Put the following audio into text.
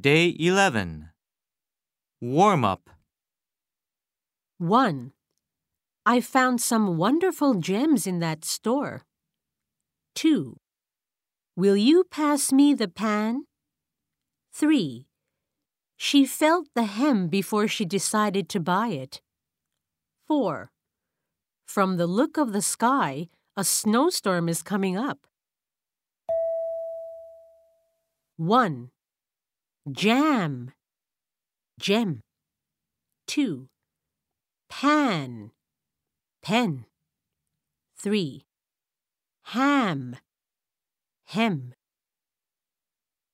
Day 11. Warm up. 1. I found some wonderful gems in that store. 2. Will you pass me the pan? 3. She felt the hem before she decided to buy it. 4. From the look of the sky, a snowstorm is coming up. 1. Jam. Gem. 2. Pan. Pen. 3. Ham. Hem.